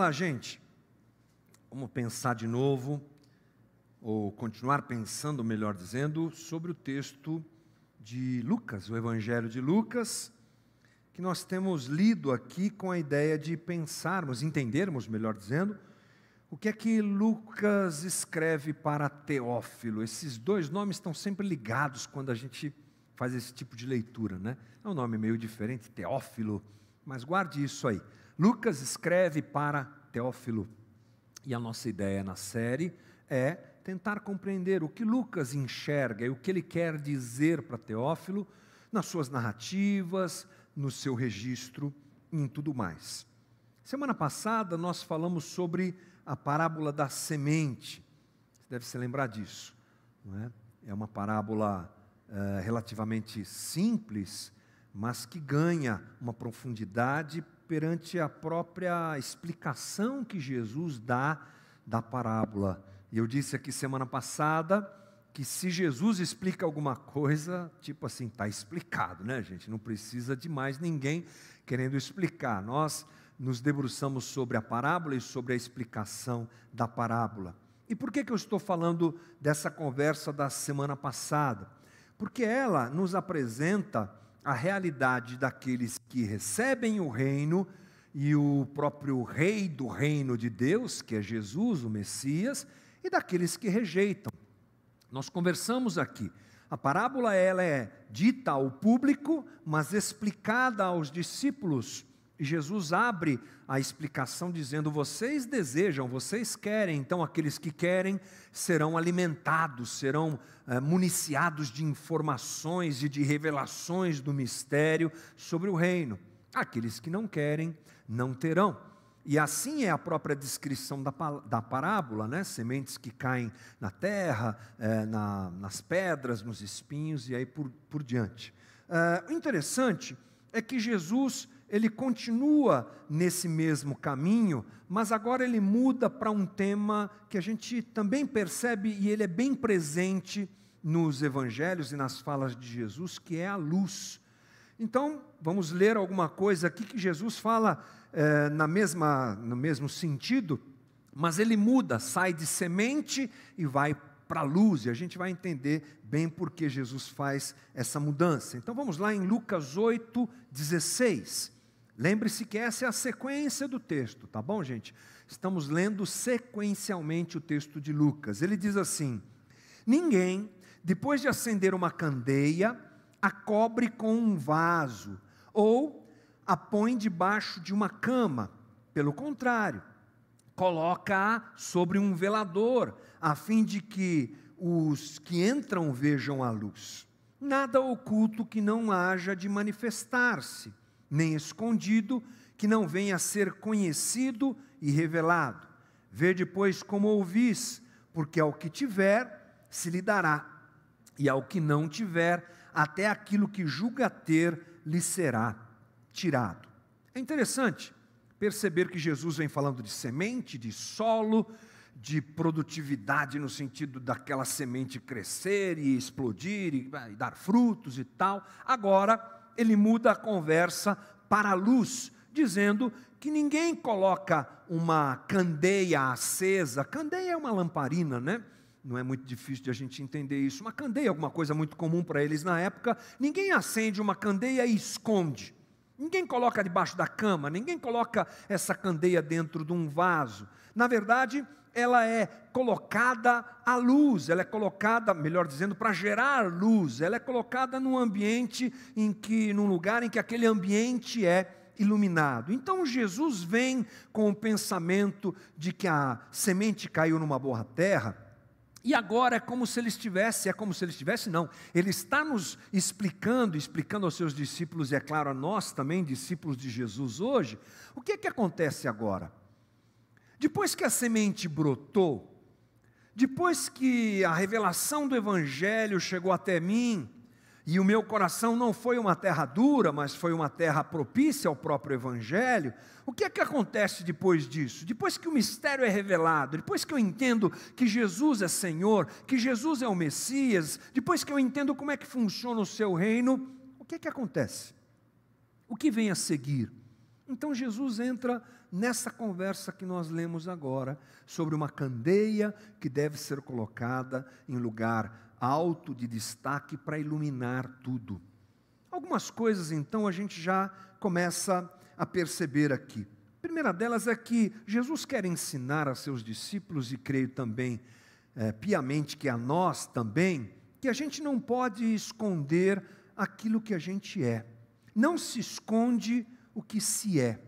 Lá, gente. Vamos pensar de novo, ou continuar pensando, melhor dizendo, sobre o texto de Lucas, o Evangelho de Lucas, que nós temos lido aqui com a ideia de pensarmos, entendermos, melhor dizendo, o que é que Lucas escreve para Teófilo. Esses dois nomes estão sempre ligados quando a gente faz esse tipo de leitura, né? É um nome meio diferente, Teófilo, mas guarde isso aí. Lucas escreve para Teófilo. E a nossa ideia na série é tentar compreender o que Lucas enxerga e o que ele quer dizer para Teófilo nas suas narrativas, no seu registro e em tudo mais. Semana passada nós falamos sobre a parábola da semente. Você deve se lembrar disso. Não é? é uma parábola é, relativamente simples, mas que ganha uma profundidade perante a própria explicação que Jesus dá da parábola. E eu disse aqui semana passada que se Jesus explica alguma coisa, tipo assim, está explicado, né, gente? Não precisa de mais ninguém querendo explicar. Nós nos debruçamos sobre a parábola e sobre a explicação da parábola. E por que, que eu estou falando dessa conversa da semana passada? Porque ela nos apresenta a realidade daqueles que recebem o reino e o próprio rei do reino de Deus, que é Jesus, o Messias, e daqueles que rejeitam. Nós conversamos aqui. A parábola ela é dita ao público, mas explicada aos discípulos. Jesus abre a explicação dizendo: vocês desejam, vocês querem, então aqueles que querem serão alimentados, serão é, municiados de informações e de revelações do mistério sobre o reino. Aqueles que não querem, não terão. E assim é a própria descrição da, da parábola, né? sementes que caem na terra, é, na, nas pedras, nos espinhos e aí por, por diante. É, o interessante é que Jesus ele continua nesse mesmo caminho, mas agora ele muda para um tema que a gente também percebe e ele é bem presente nos evangelhos e nas falas de Jesus, que é a luz. Então, vamos ler alguma coisa aqui que Jesus fala é, na mesma, no mesmo sentido, mas ele muda, sai de semente e vai para a luz, e a gente vai entender bem por que Jesus faz essa mudança. Então vamos lá em Lucas 8, 16. Lembre-se que essa é a sequência do texto, tá bom, gente? Estamos lendo sequencialmente o texto de Lucas. Ele diz assim: Ninguém, depois de acender uma candeia, a cobre com um vaso ou a põe debaixo de uma cama. Pelo contrário, coloca-a sobre um velador, a fim de que os que entram vejam a luz. Nada oculto que não haja de manifestar-se nem escondido, que não venha a ser conhecido e revelado. Vê depois como ouvis, porque ao que tiver se lhe dará, e ao que não tiver, até aquilo que julga ter lhe será tirado. É interessante perceber que Jesus vem falando de semente, de solo, de produtividade no sentido daquela semente crescer e explodir e, e dar frutos e tal. Agora, ele muda a conversa para a luz, dizendo que ninguém coloca uma candeia acesa. Candeia é uma lamparina, né? Não é muito difícil de a gente entender isso. Uma candeia é alguma coisa muito comum para eles na época. Ninguém acende uma candeia e esconde. Ninguém coloca debaixo da cama, ninguém coloca essa candeia dentro de um vaso. Na verdade, ela é colocada à luz, ela é colocada, melhor dizendo, para gerar luz, ela é colocada num ambiente em que, num lugar em que aquele ambiente é iluminado. Então Jesus vem com o pensamento de que a semente caiu numa boa terra, e agora é como se ele estivesse, é como se ele estivesse, não, ele está nos explicando, explicando aos seus discípulos, e é claro a nós também, discípulos de Jesus hoje, o que é que acontece agora? Depois que a semente brotou, depois que a revelação do Evangelho chegou até mim, e o meu coração não foi uma terra dura, mas foi uma terra propícia ao próprio Evangelho, o que é que acontece depois disso? Depois que o mistério é revelado, depois que eu entendo que Jesus é Senhor, que Jesus é o Messias, depois que eu entendo como é que funciona o seu reino, o que é que acontece? O que vem a seguir? Então Jesus entra nessa conversa que nós lemos agora, sobre uma candeia que deve ser colocada em lugar alto de destaque para iluminar tudo. Algumas coisas então a gente já começa a perceber aqui. A primeira delas é que Jesus quer ensinar a seus discípulos, e creio também é, piamente que a nós também, que a gente não pode esconder aquilo que a gente é. Não se esconde o que se é.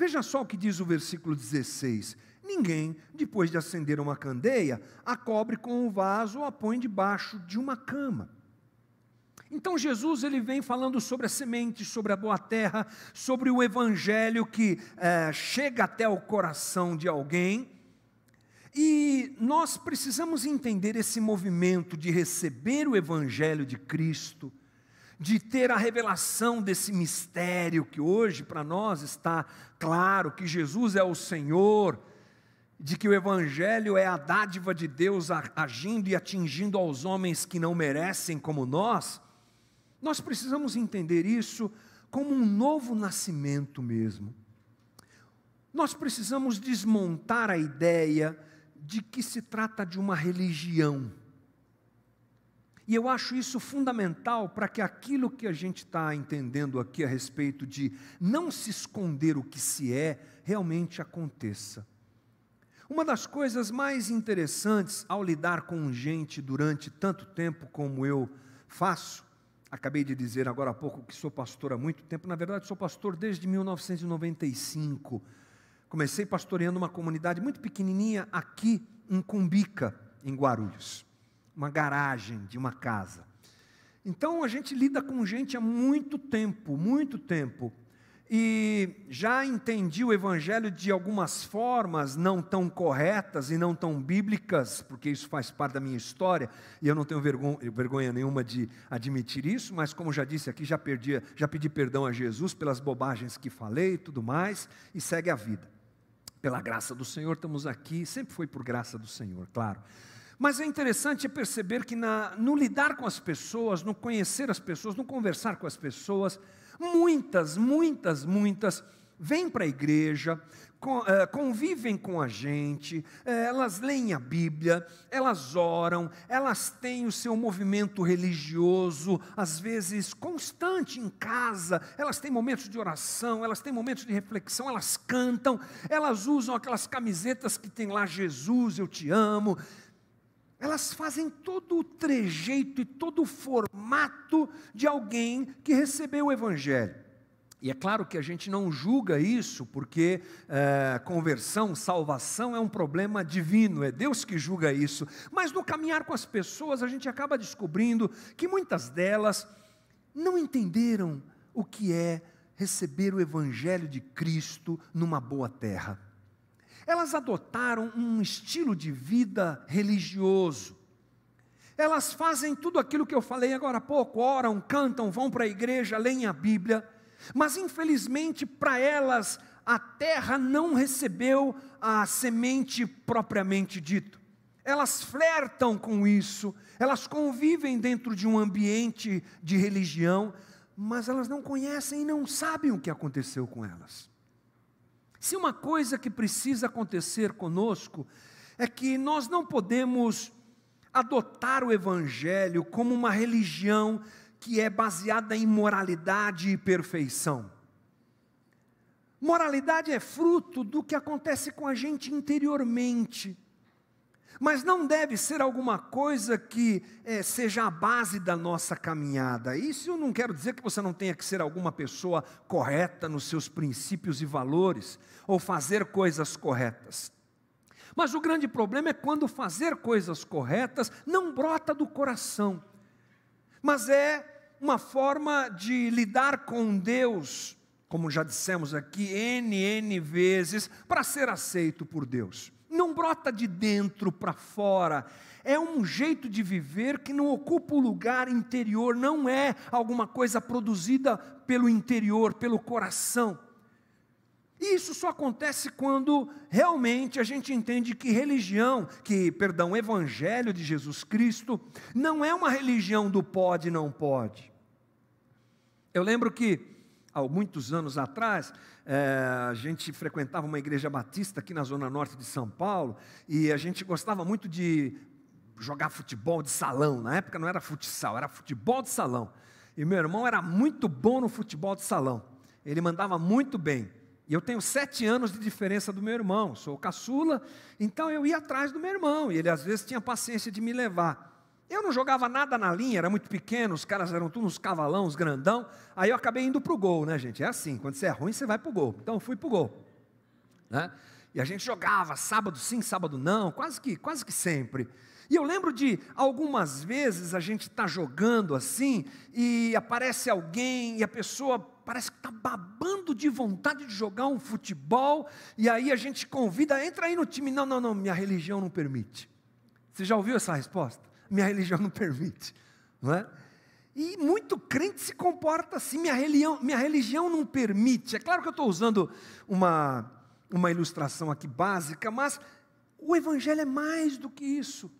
Veja só o que diz o versículo 16: Ninguém, depois de acender uma candeia, a cobre com um vaso ou a põe debaixo de uma cama. Então Jesus ele vem falando sobre a semente, sobre a boa terra, sobre o evangelho que é, chega até o coração de alguém. E nós precisamos entender esse movimento de receber o evangelho de Cristo, de ter a revelação desse mistério que hoje para nós está claro que Jesus é o Senhor, de que o Evangelho é a dádiva de Deus agindo e atingindo aos homens que não merecem, como nós, nós precisamos entender isso como um novo nascimento mesmo. Nós precisamos desmontar a ideia de que se trata de uma religião. E eu acho isso fundamental para que aquilo que a gente está entendendo aqui a respeito de não se esconder o que se é, realmente aconteça. Uma das coisas mais interessantes ao lidar com gente durante tanto tempo como eu faço, acabei de dizer agora há pouco que sou pastor há muito tempo, na verdade sou pastor desde 1995. Comecei pastoreando uma comunidade muito pequenininha aqui em Cumbica, em Guarulhos uma garagem de uma casa. Então a gente lida com gente há muito tempo, muito tempo. E já entendi o Evangelho de algumas formas não tão corretas e não tão bíblicas, porque isso faz parte da minha história, e eu não tenho vergonha, vergonha nenhuma de admitir isso, mas como já disse aqui, já, perdi, já pedi perdão a Jesus pelas bobagens que falei e tudo mais, e segue a vida. Pela graça do Senhor estamos aqui, sempre foi por graça do Senhor, claro. Mas é interessante perceber que na, no lidar com as pessoas, no conhecer as pessoas, no conversar com as pessoas, muitas, muitas, muitas vêm para a igreja, eh, convivem com a gente, eh, elas leem a Bíblia, elas oram, elas têm o seu movimento religioso, às vezes constante em casa, elas têm momentos de oração, elas têm momentos de reflexão, elas cantam, elas usam aquelas camisetas que tem lá Jesus, eu te amo, elas fazem todo o trejeito e todo o formato de alguém que recebeu o Evangelho. E é claro que a gente não julga isso, porque é, conversão, salvação é um problema divino, é Deus que julga isso. Mas no caminhar com as pessoas, a gente acaba descobrindo que muitas delas não entenderam o que é receber o Evangelho de Cristo numa boa terra elas adotaram um estilo de vida religioso. Elas fazem tudo aquilo que eu falei agora há pouco: oram, cantam, vão para a igreja, leem a Bíblia, mas infelizmente para elas a terra não recebeu a semente propriamente dito. Elas flertam com isso, elas convivem dentro de um ambiente de religião, mas elas não conhecem e não sabem o que aconteceu com elas. Se uma coisa que precisa acontecer conosco é que nós não podemos adotar o Evangelho como uma religião que é baseada em moralidade e perfeição. Moralidade é fruto do que acontece com a gente interiormente mas não deve ser alguma coisa que é, seja a base da nossa caminhada. Isso eu não quero dizer que você não tenha que ser alguma pessoa correta nos seus princípios e valores, ou fazer coisas corretas. Mas o grande problema é quando fazer coisas corretas não brota do coração, mas é uma forma de lidar com Deus, como já dissemos aqui, N, N vezes, para ser aceito por Deus brota de dentro para fora, é um jeito de viver que não ocupa o lugar interior, não é alguma coisa produzida pelo interior, pelo coração. E isso só acontece quando realmente a gente entende que religião, que, perdão, evangelho de Jesus Cristo, não é uma religião do pode e não pode. Eu lembro que há muitos anos atrás, é, a gente frequentava uma igreja batista aqui na zona norte de São Paulo, e a gente gostava muito de jogar futebol de salão. Na época não era futsal, era futebol de salão. E meu irmão era muito bom no futebol de salão. Ele mandava muito bem. E eu tenho sete anos de diferença do meu irmão, sou caçula, então eu ia atrás do meu irmão, e ele às vezes tinha paciência de me levar. Eu não jogava nada na linha, era muito pequeno, os caras eram todos uns cavalão, uns grandão. Aí eu acabei indo para o gol, né, gente? É assim, quando você é ruim, você vai para o gol. Então eu fui para o gol. Né? E a gente jogava sábado sim, sábado não, quase que, quase que sempre. E eu lembro de algumas vezes a gente está jogando assim, e aparece alguém, e a pessoa parece que está babando de vontade de jogar um futebol, e aí a gente convida, entra aí no time. Não, não, não, minha religião não permite. Você já ouviu essa resposta? Minha religião não permite, não é? E muito crente se comporta assim, minha religião, minha religião não permite. É claro que eu estou usando uma, uma ilustração aqui básica, mas o Evangelho é mais do que isso.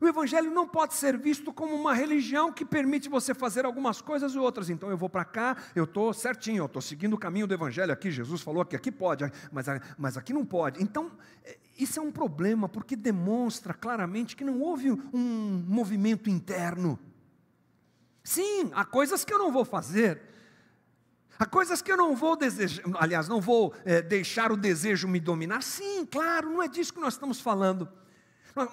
O Evangelho não pode ser visto como uma religião que permite você fazer algumas coisas e outras. Então eu vou para cá, eu estou certinho, eu estou seguindo o caminho do Evangelho aqui. Jesus falou que aqui pode, mas, mas aqui não pode. Então, isso é um problema, porque demonstra claramente que não houve um movimento interno. Sim, há coisas que eu não vou fazer. Há coisas que eu não vou desejar, aliás, não vou é, deixar o desejo me dominar. Sim, claro, não é disso que nós estamos falando.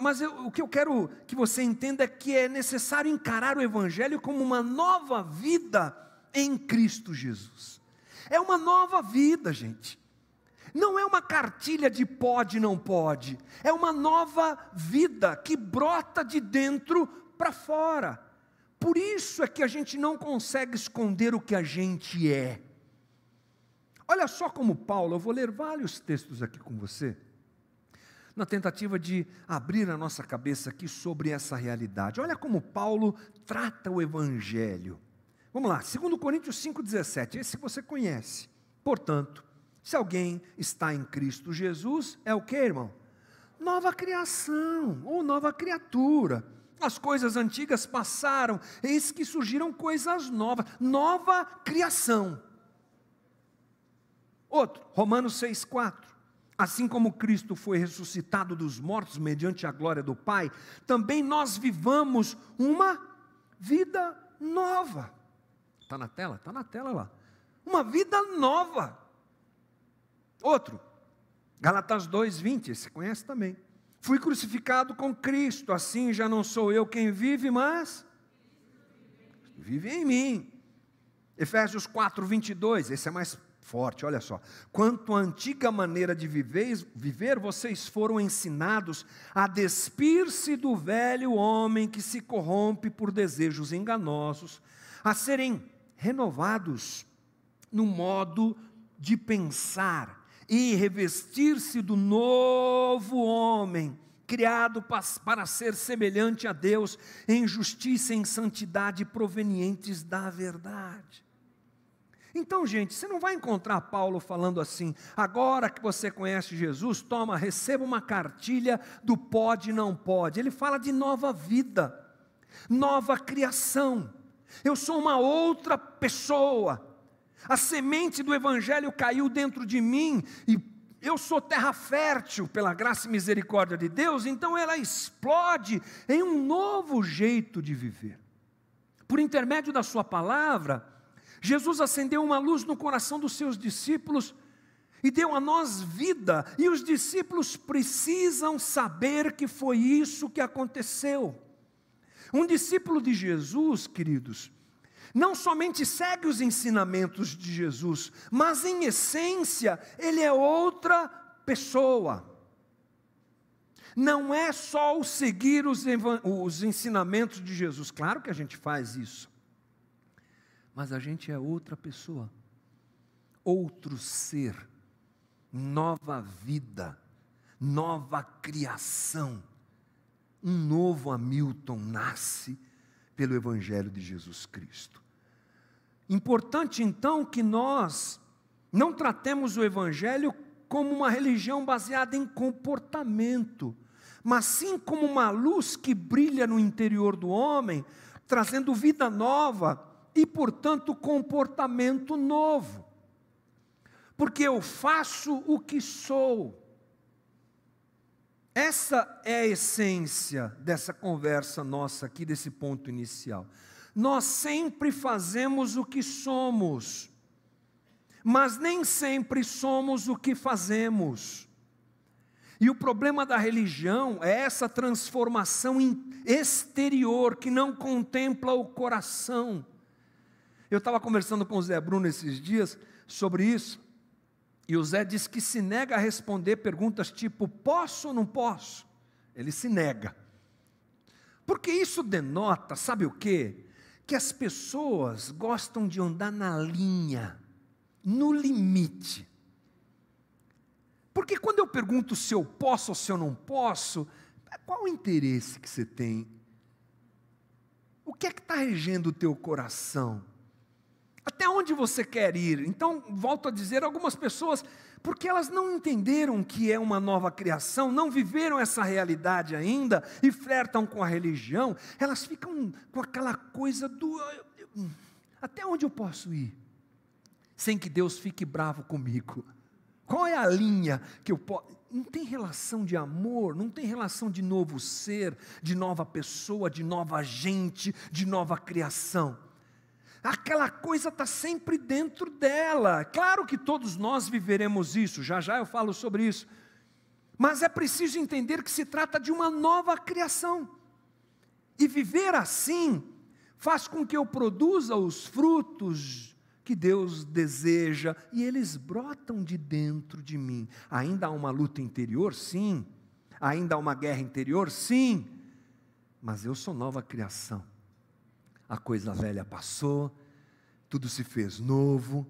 Mas eu, o que eu quero que você entenda é que é necessário encarar o Evangelho como uma nova vida em Cristo Jesus. É uma nova vida, gente. Não é uma cartilha de pode, não pode. É uma nova vida que brota de dentro para fora. Por isso é que a gente não consegue esconder o que a gente é. Olha só como Paulo, eu vou ler vários textos aqui com você na tentativa de abrir a nossa cabeça aqui sobre essa realidade. Olha como Paulo trata o Evangelho. Vamos lá, 2 Coríntios 5,17, esse você conhece. Portanto, se alguém está em Cristo Jesus, é o que, irmão? Nova criação, ou nova criatura. As coisas antigas passaram, eis que surgiram coisas novas, nova criação. Outro, Romanos 6,4. Assim como Cristo foi ressuscitado dos mortos mediante a glória do Pai, também nós vivamos uma vida nova. Está na tela? Está na tela lá. Uma vida nova. Outro, Galatas 2,20, você conhece também. Fui crucificado com Cristo, assim já não sou eu quem vive, mas vive em mim. Efésios 4, 22, esse é mais forte, olha só. Quanto à antiga maneira de viver, viver, vocês foram ensinados a despir-se do velho homem que se corrompe por desejos enganosos, a serem renovados no modo de pensar e revestir-se do novo homem, criado para ser semelhante a Deus em justiça e em santidade provenientes da verdade. Então, gente, você não vai encontrar Paulo falando assim: agora que você conhece Jesus, toma, receba uma cartilha do pode e não pode. Ele fala de nova vida, nova criação. Eu sou uma outra pessoa. A semente do Evangelho caiu dentro de mim e eu sou terra fértil pela graça e misericórdia de Deus, então ela explode em um novo jeito de viver. Por intermédio da Sua palavra, Jesus acendeu uma luz no coração dos seus discípulos e deu a nós vida, e os discípulos precisam saber que foi isso que aconteceu. Um discípulo de Jesus, queridos, não somente segue os ensinamentos de Jesus, mas em essência, ele é outra pessoa. Não é só o seguir os, os ensinamentos de Jesus, claro que a gente faz isso, mas a gente é outra pessoa, outro ser, nova vida, nova criação. Um novo Hamilton nasce pelo Evangelho de Jesus Cristo. Importante então que nós não tratemos o Evangelho como uma religião baseada em comportamento, mas sim como uma luz que brilha no interior do homem, trazendo vida nova e, portanto, comportamento novo. Porque eu faço o que sou. Essa é a essência dessa conversa nossa aqui, desse ponto inicial. Nós sempre fazemos o que somos, mas nem sempre somos o que fazemos. E o problema da religião é essa transformação exterior que não contempla o coração. Eu estava conversando com o Zé Bruno esses dias sobre isso, e o Zé diz que se nega a responder perguntas tipo: posso ou não posso? Ele se nega. Porque isso denota, sabe o quê? Que as pessoas gostam de andar na linha, no limite. Porque quando eu pergunto se eu posso ou se eu não posso, qual o interesse que você tem? O que é que está regendo o teu coração? Até onde você quer ir? Então, volto a dizer, algumas pessoas, porque elas não entenderam que é uma nova criação, não viveram essa realidade ainda e flertam com a religião, elas ficam com aquela coisa do. Até onde eu posso ir? Sem que Deus fique bravo comigo. Qual é a linha que eu posso. Não tem relação de amor, não tem relação de novo ser, de nova pessoa, de nova gente, de nova criação aquela coisa está sempre dentro dela. Claro que todos nós viveremos isso, já já eu falo sobre isso. Mas é preciso entender que se trata de uma nova criação. E viver assim faz com que eu produza os frutos que Deus deseja e eles brotam de dentro de mim. Ainda há uma luta interior? Sim. Ainda há uma guerra interior? Sim. Mas eu sou nova criação a coisa velha passou, tudo se fez novo,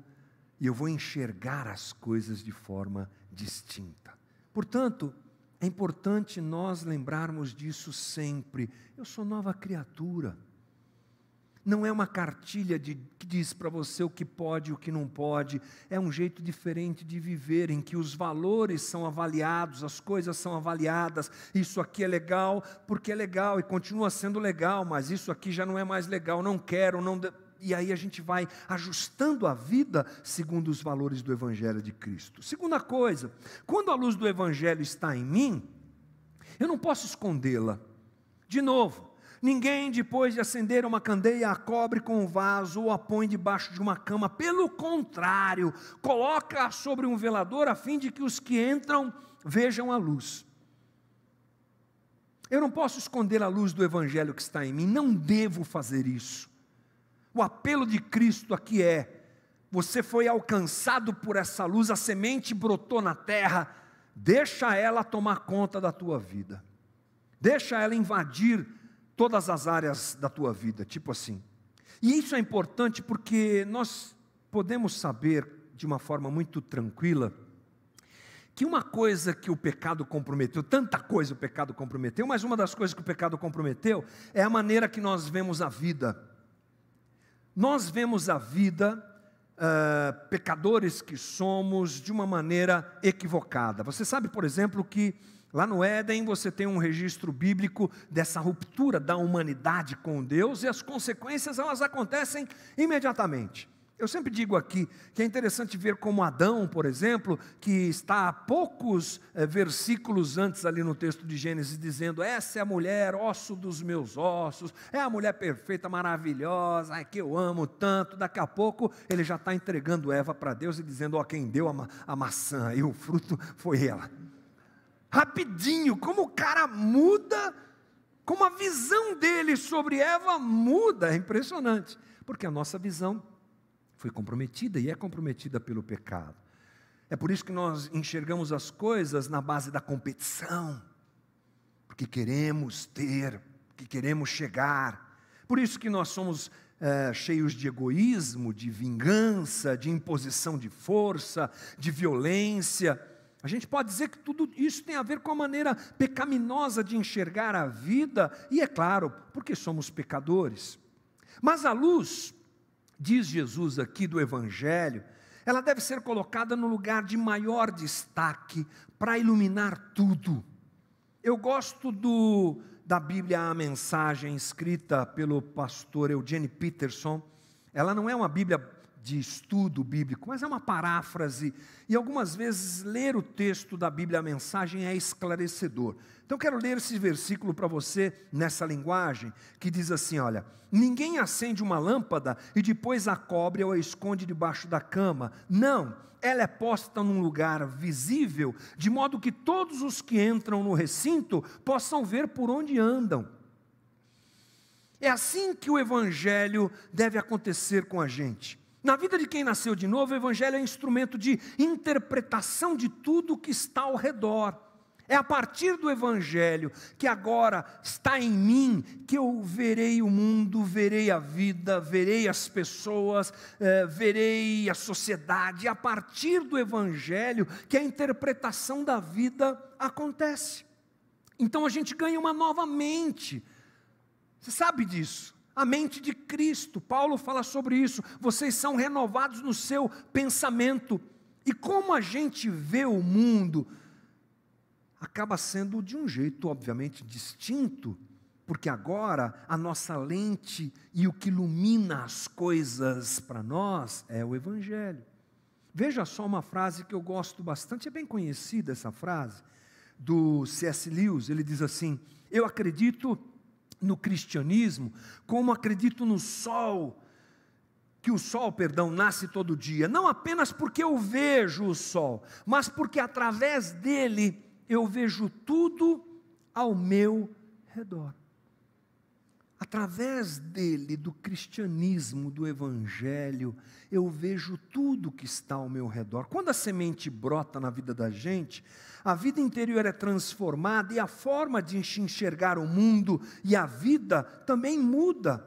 e eu vou enxergar as coisas de forma distinta. Portanto, é importante nós lembrarmos disso sempre. Eu sou nova criatura não é uma cartilha de, que diz para você o que pode e o que não pode, é um jeito diferente de viver, em que os valores são avaliados, as coisas são avaliadas. Isso aqui é legal porque é legal e continua sendo legal, mas isso aqui já não é mais legal, não quero, não. De... E aí a gente vai ajustando a vida segundo os valores do Evangelho de Cristo. Segunda coisa, quando a luz do Evangelho está em mim, eu não posso escondê-la. De novo, Ninguém, depois de acender uma candeia, a cobre com um vaso ou a põe debaixo de uma cama. Pelo contrário, coloca sobre um velador a fim de que os que entram vejam a luz. Eu não posso esconder a luz do Evangelho que está em mim, não devo fazer isso. O apelo de Cristo aqui é: você foi alcançado por essa luz, a semente brotou na terra, deixa ela tomar conta da tua vida, deixa ela invadir todas as áreas da tua vida, tipo assim. E isso é importante porque nós podemos saber de uma forma muito tranquila que uma coisa que o pecado comprometeu, tanta coisa o pecado comprometeu, mas uma das coisas que o pecado comprometeu é a maneira que nós vemos a vida. Nós vemos a vida, uh, pecadores que somos, de uma maneira equivocada. Você sabe, por exemplo, que Lá no Éden você tem um registro bíblico dessa ruptura da humanidade com Deus e as consequências elas acontecem imediatamente. Eu sempre digo aqui que é interessante ver como Adão, por exemplo, que está a poucos é, versículos antes ali no texto de Gênesis, dizendo: Essa é a mulher, osso dos meus ossos, é a mulher perfeita, maravilhosa, é que eu amo tanto. Daqui a pouco ele já está entregando Eva para Deus e dizendo: Ó, quem deu a, ma a maçã e o fruto foi ela rapidinho, como o cara muda, como a visão dele sobre Eva muda, é impressionante, porque a nossa visão foi comprometida e é comprometida pelo pecado. É por isso que nós enxergamos as coisas na base da competição, porque queremos ter, porque queremos chegar. Por isso que nós somos é, cheios de egoísmo, de vingança, de imposição de força, de violência. A gente pode dizer que tudo isso tem a ver com a maneira pecaminosa de enxergar a vida, e é claro, porque somos pecadores. Mas a luz, diz Jesus aqui do Evangelho, ela deve ser colocada no lugar de maior destaque para iluminar tudo. Eu gosto do, da Bíblia, a mensagem escrita pelo pastor Eugene Peterson ela não é uma Bíblia de estudo bíblico, mas é uma paráfrase, e algumas vezes ler o texto da Bíblia, a mensagem é esclarecedor. Então, quero ler esse versículo para você nessa linguagem, que diz assim: olha, ninguém acende uma lâmpada e depois a cobre ou a esconde debaixo da cama. Não, ela é posta num lugar visível, de modo que todos os que entram no recinto possam ver por onde andam. É assim que o evangelho deve acontecer com a gente. Na vida de quem nasceu de novo, o Evangelho é instrumento de interpretação de tudo que está ao redor. É a partir do Evangelho que agora está em mim que eu verei o mundo, verei a vida, verei as pessoas, eh, verei a sociedade. É a partir do Evangelho que a interpretação da vida acontece. Então a gente ganha uma nova mente. Você sabe disso a mente de Cristo. Paulo fala sobre isso. Vocês são renovados no seu pensamento. E como a gente vê o mundo, acaba sendo de um jeito, obviamente, distinto, porque agora a nossa lente e o que ilumina as coisas para nós é o Evangelho. Veja só uma frase que eu gosto bastante, é bem conhecida essa frase, do C.S. Lewis. Ele diz assim: Eu acredito no cristianismo, como acredito no sol, que o sol, perdão, nasce todo dia, não apenas porque eu vejo o sol, mas porque através dele eu vejo tudo ao meu redor. Através dele, do cristianismo, do evangelho, eu vejo tudo que está ao meu redor. Quando a semente brota na vida da gente, a vida interior é transformada e a forma de enxergar o mundo e a vida também muda.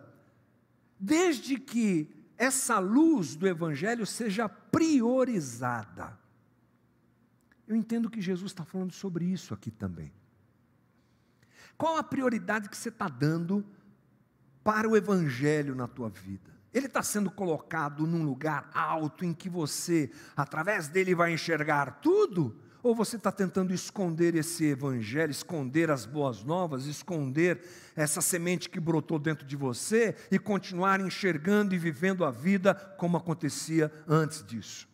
Desde que essa luz do Evangelho seja priorizada. Eu entendo que Jesus está falando sobre isso aqui também. Qual a prioridade que você está dando para o Evangelho na tua vida? Ele está sendo colocado num lugar alto em que você, através dele, vai enxergar tudo? Ou você está tentando esconder esse evangelho, esconder as boas novas, esconder essa semente que brotou dentro de você e continuar enxergando e vivendo a vida como acontecia antes disso?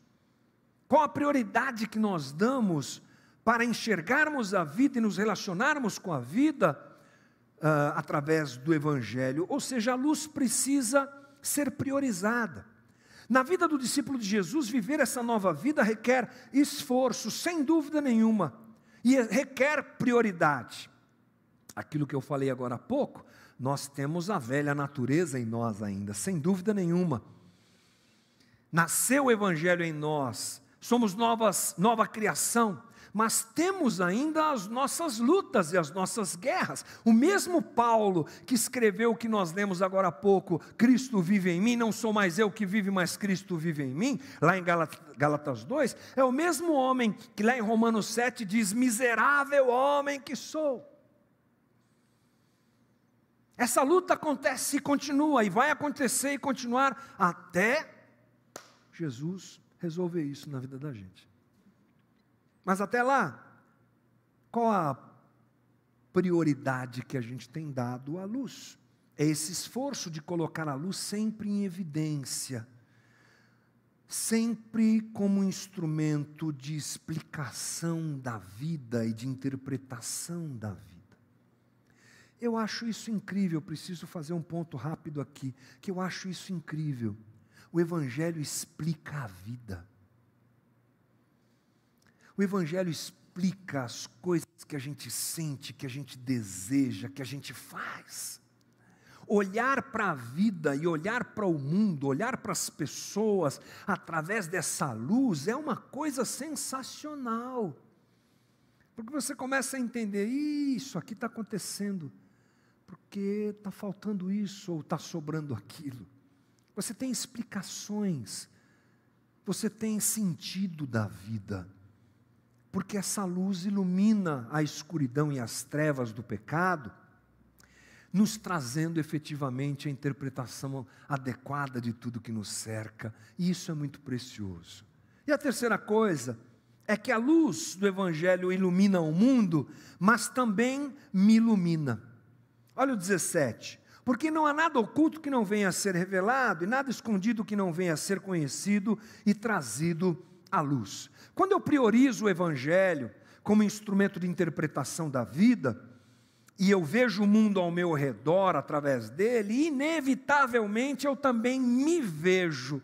Qual a prioridade que nós damos para enxergarmos a vida e nos relacionarmos com a vida uh, através do evangelho? Ou seja, a luz precisa ser priorizada. Na vida do discípulo de Jesus, viver essa nova vida requer esforço, sem dúvida nenhuma, e requer prioridade. Aquilo que eu falei agora há pouco, nós temos a velha natureza em nós ainda, sem dúvida nenhuma. Nasceu o Evangelho em nós, somos novas, nova criação, mas temos ainda as nossas lutas e as nossas guerras. O mesmo Paulo que escreveu o que nós lemos agora há pouco, Cristo vive em mim, não sou mais eu que vive, mas Cristo vive em mim, lá em Gálatas 2, é o mesmo homem que lá em Romanos 7 diz: miserável homem que sou. Essa luta acontece e continua, e vai acontecer e continuar até Jesus resolver isso na vida da gente. Mas até lá, qual a prioridade que a gente tem dado à luz? É esse esforço de colocar a luz sempre em evidência, sempre como instrumento de explicação da vida e de interpretação da vida. Eu acho isso incrível, preciso fazer um ponto rápido aqui, que eu acho isso incrível. O Evangelho explica a vida. O Evangelho explica as coisas que a gente sente, que a gente deseja, que a gente faz. Olhar para a vida e olhar para o mundo, olhar para as pessoas através dessa luz é uma coisa sensacional. Porque você começa a entender, isso aqui está acontecendo, porque está faltando isso ou está sobrando aquilo. Você tem explicações, você tem sentido da vida porque essa luz ilumina a escuridão e as trevas do pecado, nos trazendo efetivamente a interpretação adequada de tudo que nos cerca, e isso é muito precioso. E a terceira coisa é que a luz do Evangelho ilumina o mundo, mas também me ilumina. Olha o 17. Porque não há nada oculto que não venha a ser revelado, e nada escondido que não venha a ser conhecido e trazido à luz. Quando eu priorizo o Evangelho como instrumento de interpretação da vida, e eu vejo o mundo ao meu redor através dele, inevitavelmente eu também me vejo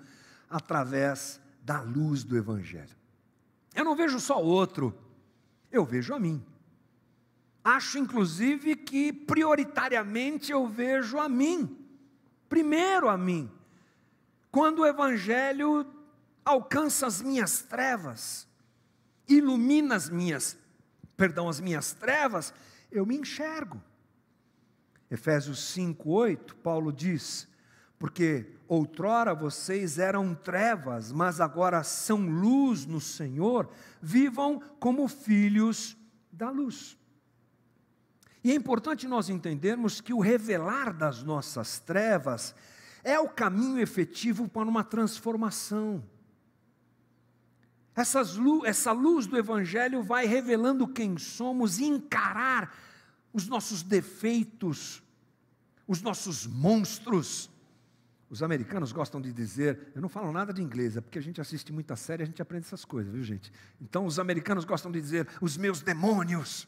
através da luz do Evangelho. Eu não vejo só outro, eu vejo a mim. Acho, inclusive, que prioritariamente eu vejo a mim, primeiro a mim. Quando o Evangelho alcança as minhas trevas, ilumina as minhas, perdão, as minhas trevas, eu me enxergo. Efésios 5:8, Paulo diz: porque outrora vocês eram trevas, mas agora são luz no Senhor, vivam como filhos da luz. E é importante nós entendermos que o revelar das nossas trevas é o caminho efetivo para uma transformação. Essas, essa luz do Evangelho vai revelando quem somos e encarar os nossos defeitos, os nossos monstros. Os americanos gostam de dizer, eu não falo nada de inglês, é porque a gente assiste muita série a gente aprende essas coisas, viu gente? Então os americanos gostam de dizer, os meus demônios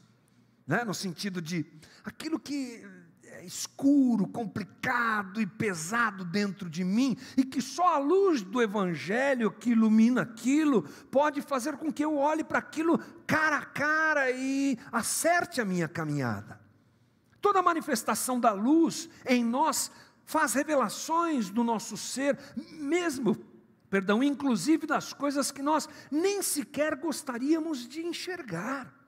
né? no sentido de aquilo que é escuro, complicado e pesado dentro de mim, e que só a luz do Evangelho que ilumina aquilo pode fazer com que eu olhe para aquilo cara a cara e acerte a minha caminhada. Toda manifestação da luz em nós faz revelações do nosso ser, mesmo, perdão, inclusive das coisas que nós nem sequer gostaríamos de enxergar.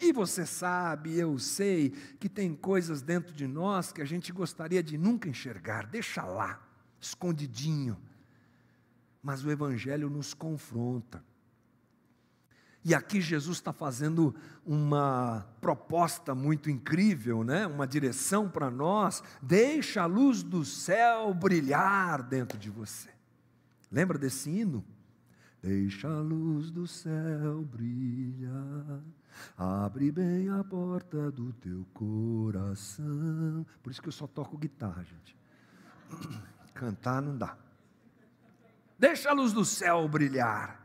E você sabe, eu sei, que tem coisas dentro de nós que a gente gostaria de nunca enxergar, deixa lá, escondidinho. Mas o Evangelho nos confronta. E aqui Jesus está fazendo uma proposta muito incrível, né? uma direção para nós. Deixa a luz do céu brilhar dentro de você. Lembra desse hino? Deixa a luz do céu brilhar Abre bem a porta do teu coração. Por isso que eu só toco guitarra, gente. Cantar não dá. Deixa a luz do céu brilhar.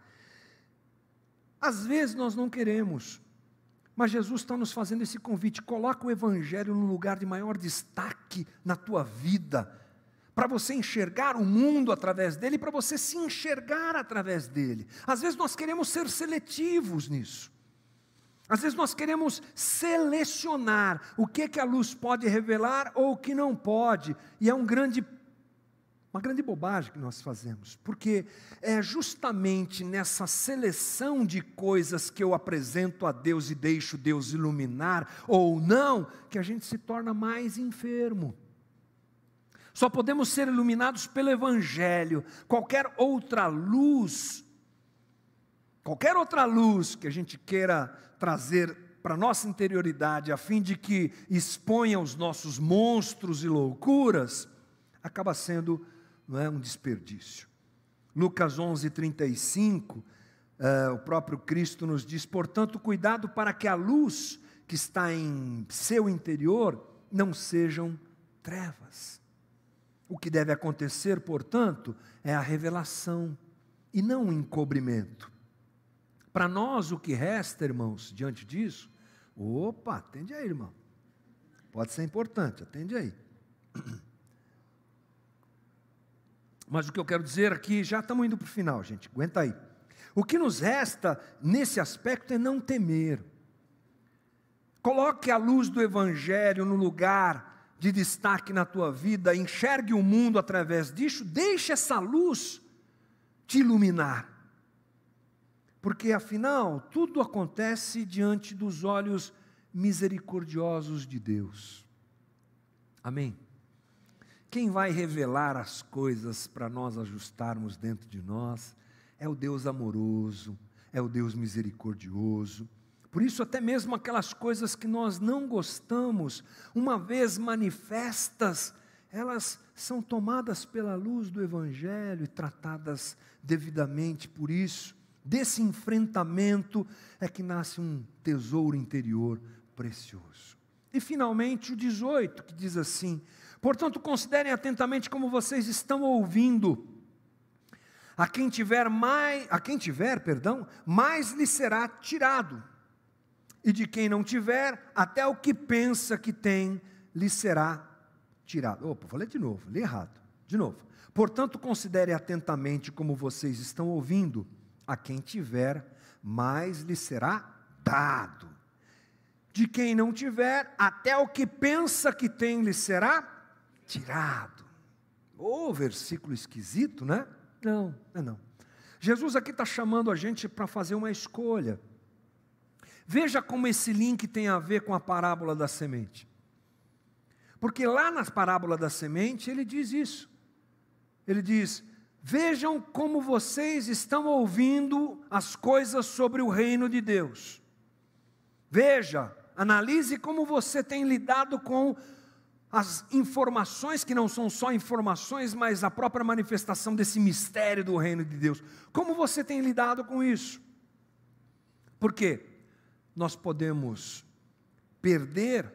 Às vezes nós não queremos, mas Jesus está nos fazendo esse convite. Coloca o Evangelho no lugar de maior destaque na tua vida, para você enxergar o mundo através dele, para você se enxergar através dele. Às vezes nós queremos ser seletivos nisso. Às vezes nós queremos selecionar o que, que a luz pode revelar ou o que não pode, e é um grande, uma grande bobagem que nós fazemos, porque é justamente nessa seleção de coisas que eu apresento a Deus e deixo Deus iluminar ou não, que a gente se torna mais enfermo. Só podemos ser iluminados pelo Evangelho, qualquer outra luz, qualquer outra luz que a gente queira trazer para a nossa interioridade, a fim de que exponha os nossos monstros e loucuras, acaba sendo não é, um desperdício. Lucas 11, 35, uh, o próprio Cristo nos diz: portanto, cuidado para que a luz que está em seu interior não sejam trevas. O que deve acontecer, portanto, é a revelação e não o encobrimento. Para nós, o que resta, irmãos, diante disso, opa, atende aí, irmão. Pode ser importante, atende aí. Mas o que eu quero dizer aqui, já estamos indo para o final, gente, aguenta aí. O que nos resta nesse aspecto é não temer. Coloque a luz do Evangelho no lugar de destaque na tua vida, enxergue o mundo através disso, deixe essa luz te iluminar porque afinal tudo acontece diante dos olhos misericordiosos de Deus. Amém? Quem vai revelar as coisas para nós ajustarmos dentro de nós é o Deus amoroso, é o Deus misericordioso. Por isso, até mesmo aquelas coisas que nós não gostamos, uma vez manifestas, elas são tomadas pela luz do Evangelho e tratadas devidamente. Por isso, Desse enfrentamento é que nasce um tesouro interior precioso. E finalmente o 18, que diz assim: Portanto, considerem atentamente como vocês estão ouvindo. A quem tiver mais, a quem tiver, perdão, mais lhe será tirado. E de quem não tiver, até o que pensa que tem lhe será tirado. Opa, falei de novo, li errado. De novo. Portanto, considere atentamente como vocês estão ouvindo. A quem tiver, mais lhe será dado. De quem não tiver, até o que pensa que tem lhe será tirado. Ô, oh, versículo esquisito, né? Não, não, não. Jesus aqui está chamando a gente para fazer uma escolha. Veja como esse link tem a ver com a parábola da semente. Porque lá na parábola da semente, ele diz isso. Ele diz: Vejam como vocês estão ouvindo as coisas sobre o reino de Deus. Veja, analise como você tem lidado com as informações que não são só informações, mas a própria manifestação desse mistério do reino de Deus. Como você tem lidado com isso? Porque nós podemos perder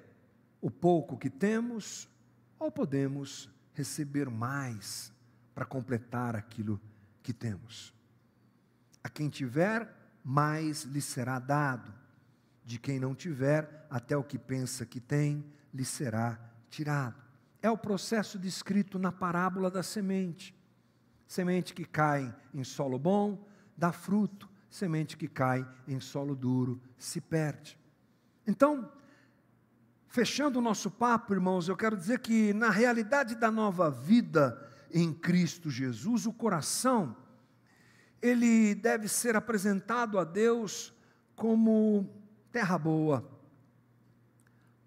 o pouco que temos, ou podemos receber mais para completar aquilo que temos. A quem tiver, mais lhe será dado. De quem não tiver, até o que pensa que tem, lhe será tirado. É o processo descrito na parábola da semente. Semente que cai em solo bom, dá fruto, semente que cai em solo duro, se perde. Então, fechando o nosso papo, irmãos, eu quero dizer que na realidade da nova vida em Cristo Jesus, o coração ele deve ser apresentado a Deus como terra boa,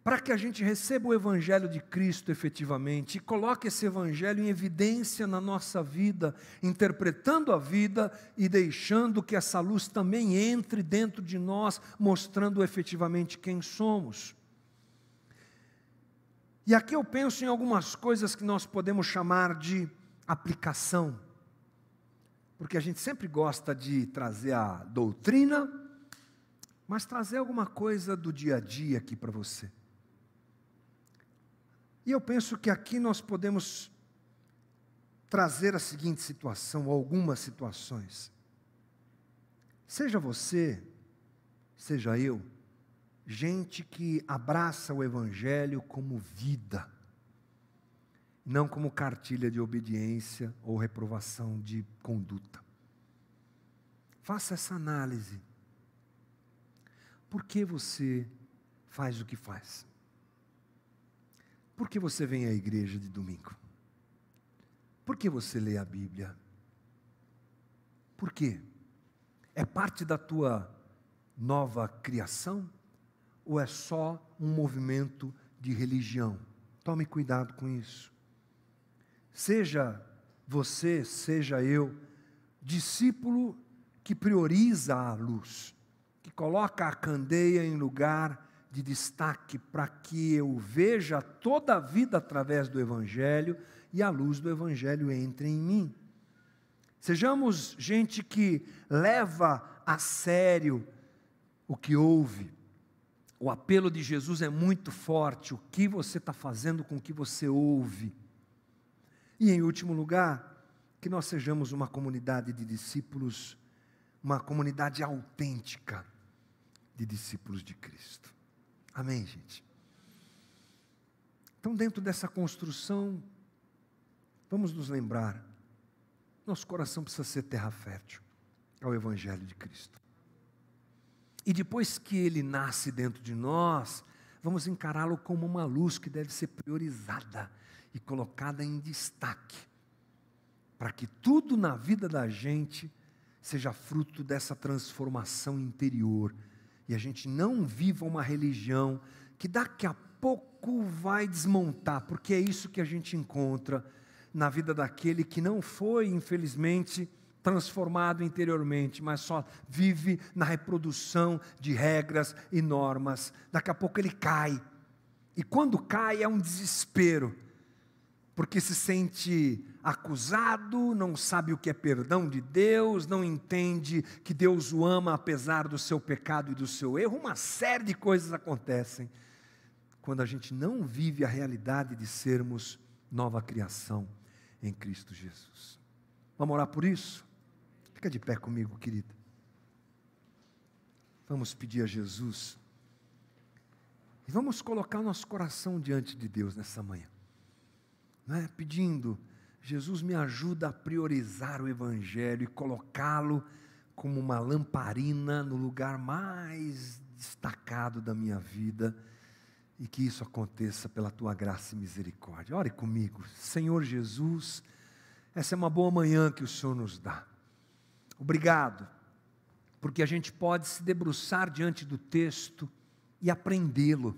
para que a gente receba o Evangelho de Cristo efetivamente e coloque esse Evangelho em evidência na nossa vida, interpretando a vida e deixando que essa luz também entre dentro de nós, mostrando efetivamente quem somos. E aqui eu penso em algumas coisas que nós podemos chamar de aplicação, porque a gente sempre gosta de trazer a doutrina, mas trazer alguma coisa do dia a dia aqui para você. E eu penso que aqui nós podemos trazer a seguinte situação, ou algumas situações. Seja você, seja eu, gente que abraça o Evangelho como vida, não como cartilha de obediência ou reprovação de conduta. Faça essa análise. Por que você faz o que faz? Por que você vem à igreja de domingo? Por que você lê a Bíblia? Por quê? É parte da tua nova criação? Ou é só um movimento de religião? Tome cuidado com isso. Seja você, seja eu, discípulo que prioriza a luz, que coloca a candeia em lugar de destaque para que eu veja toda a vida através do Evangelho e a luz do Evangelho entre em mim. Sejamos gente que leva a sério o que ouve. O apelo de Jesus é muito forte. O que você está fazendo com o que você ouve? E em último lugar, que nós sejamos uma comunidade de discípulos, uma comunidade autêntica de discípulos de Cristo. Amém, gente? Então, dentro dessa construção, vamos nos lembrar: nosso coração precisa ser terra fértil ao Evangelho de Cristo. E depois que ele nasce dentro de nós, vamos encará-lo como uma luz que deve ser priorizada e colocada em destaque, para que tudo na vida da gente seja fruto dessa transformação interior. E a gente não viva uma religião que daqui a pouco vai desmontar, porque é isso que a gente encontra na vida daquele que não foi, infelizmente, transformado interiormente, mas só vive na reprodução de regras e normas. Daqui a pouco ele cai. E quando cai é um desespero porque se sente acusado, não sabe o que é perdão de Deus, não entende que Deus o ama apesar do seu pecado e do seu erro, uma série de coisas acontecem quando a gente não vive a realidade de sermos nova criação em Cristo Jesus. Vamos orar por isso? Fica de pé comigo, querida. Vamos pedir a Jesus. E vamos colocar nosso coração diante de Deus nessa manhã. Não é? Pedindo, Jesus me ajuda a priorizar o Evangelho e colocá-lo como uma lamparina no lugar mais destacado da minha vida e que isso aconteça pela tua graça e misericórdia. Ore comigo, Senhor Jesus, essa é uma boa manhã que o Senhor nos dá. Obrigado, porque a gente pode se debruçar diante do texto e aprendê-lo.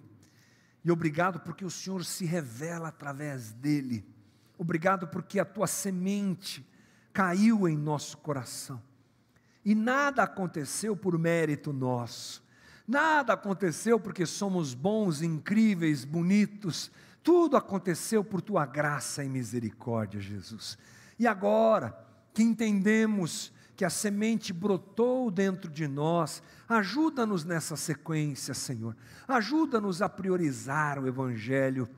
E obrigado porque o Senhor se revela através dele. Obrigado porque a tua semente caiu em nosso coração. E nada aconteceu por mérito nosso. Nada aconteceu porque somos bons, incríveis, bonitos. Tudo aconteceu por tua graça e misericórdia, Jesus. E agora que entendemos que a semente brotou dentro de nós, ajuda-nos nessa sequência, Senhor. Ajuda-nos a priorizar o Evangelho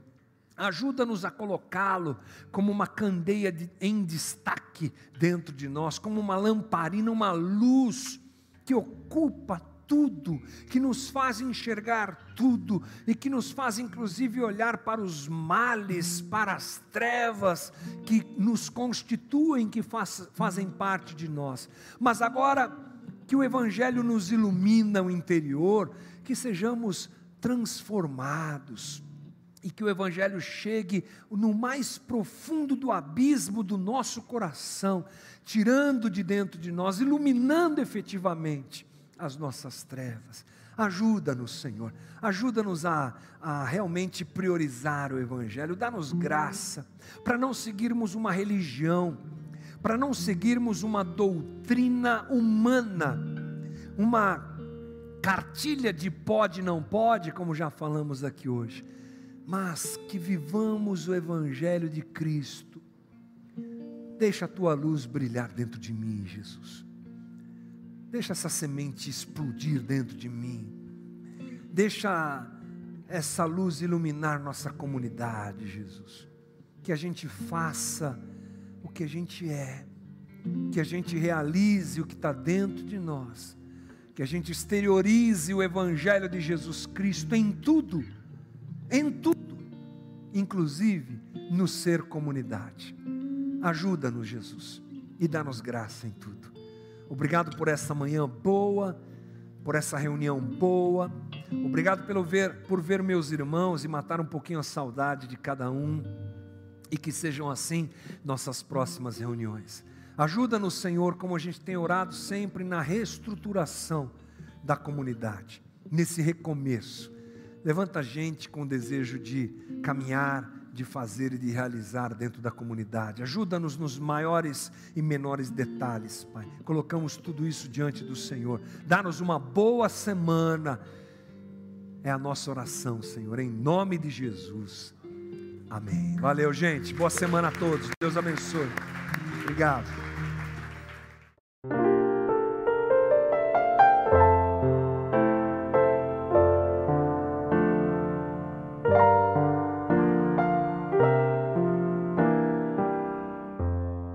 Ajuda-nos a colocá-lo como uma candeia de, em destaque dentro de nós, como uma lamparina, uma luz que ocupa tudo, que nos faz enxergar tudo e que nos faz inclusive olhar para os males, para as trevas que nos constituem, que faz, fazem parte de nós. Mas agora que o Evangelho nos ilumina o interior, que sejamos transformados e que o Evangelho chegue no mais profundo do abismo do nosso coração, tirando de dentro de nós, iluminando efetivamente as nossas trevas. Ajuda-nos, Senhor, ajuda-nos a, a realmente priorizar o Evangelho, dá-nos graça para não seguirmos uma religião, para não seguirmos uma doutrina humana, uma cartilha de pode, não pode, como já falamos aqui hoje mas que vivamos o Evangelho de Cristo. Deixa a tua luz brilhar dentro de mim, Jesus. Deixa essa semente explodir dentro de mim. Deixa essa luz iluminar nossa comunidade, Jesus. Que a gente faça o que a gente é, que a gente realize o que está dentro de nós, que a gente exteriorize o Evangelho de Jesus Cristo em tudo em tudo, inclusive no ser comunidade. Ajuda-nos, Jesus, e dá-nos graça em tudo. Obrigado por essa manhã boa, por essa reunião boa. Obrigado pelo ver, por ver meus irmãos e matar um pouquinho a saudade de cada um. E que sejam assim nossas próximas reuniões. Ajuda-nos, Senhor, como a gente tem orado sempre na reestruturação da comunidade, nesse recomeço Levanta a gente com o desejo de caminhar, de fazer e de realizar dentro da comunidade. Ajuda-nos nos maiores e menores detalhes, Pai. Colocamos tudo isso diante do Senhor. Dá-nos uma boa semana. É a nossa oração, Senhor, em nome de Jesus. Amém. Valeu, gente. Boa semana a todos. Deus abençoe. Obrigado.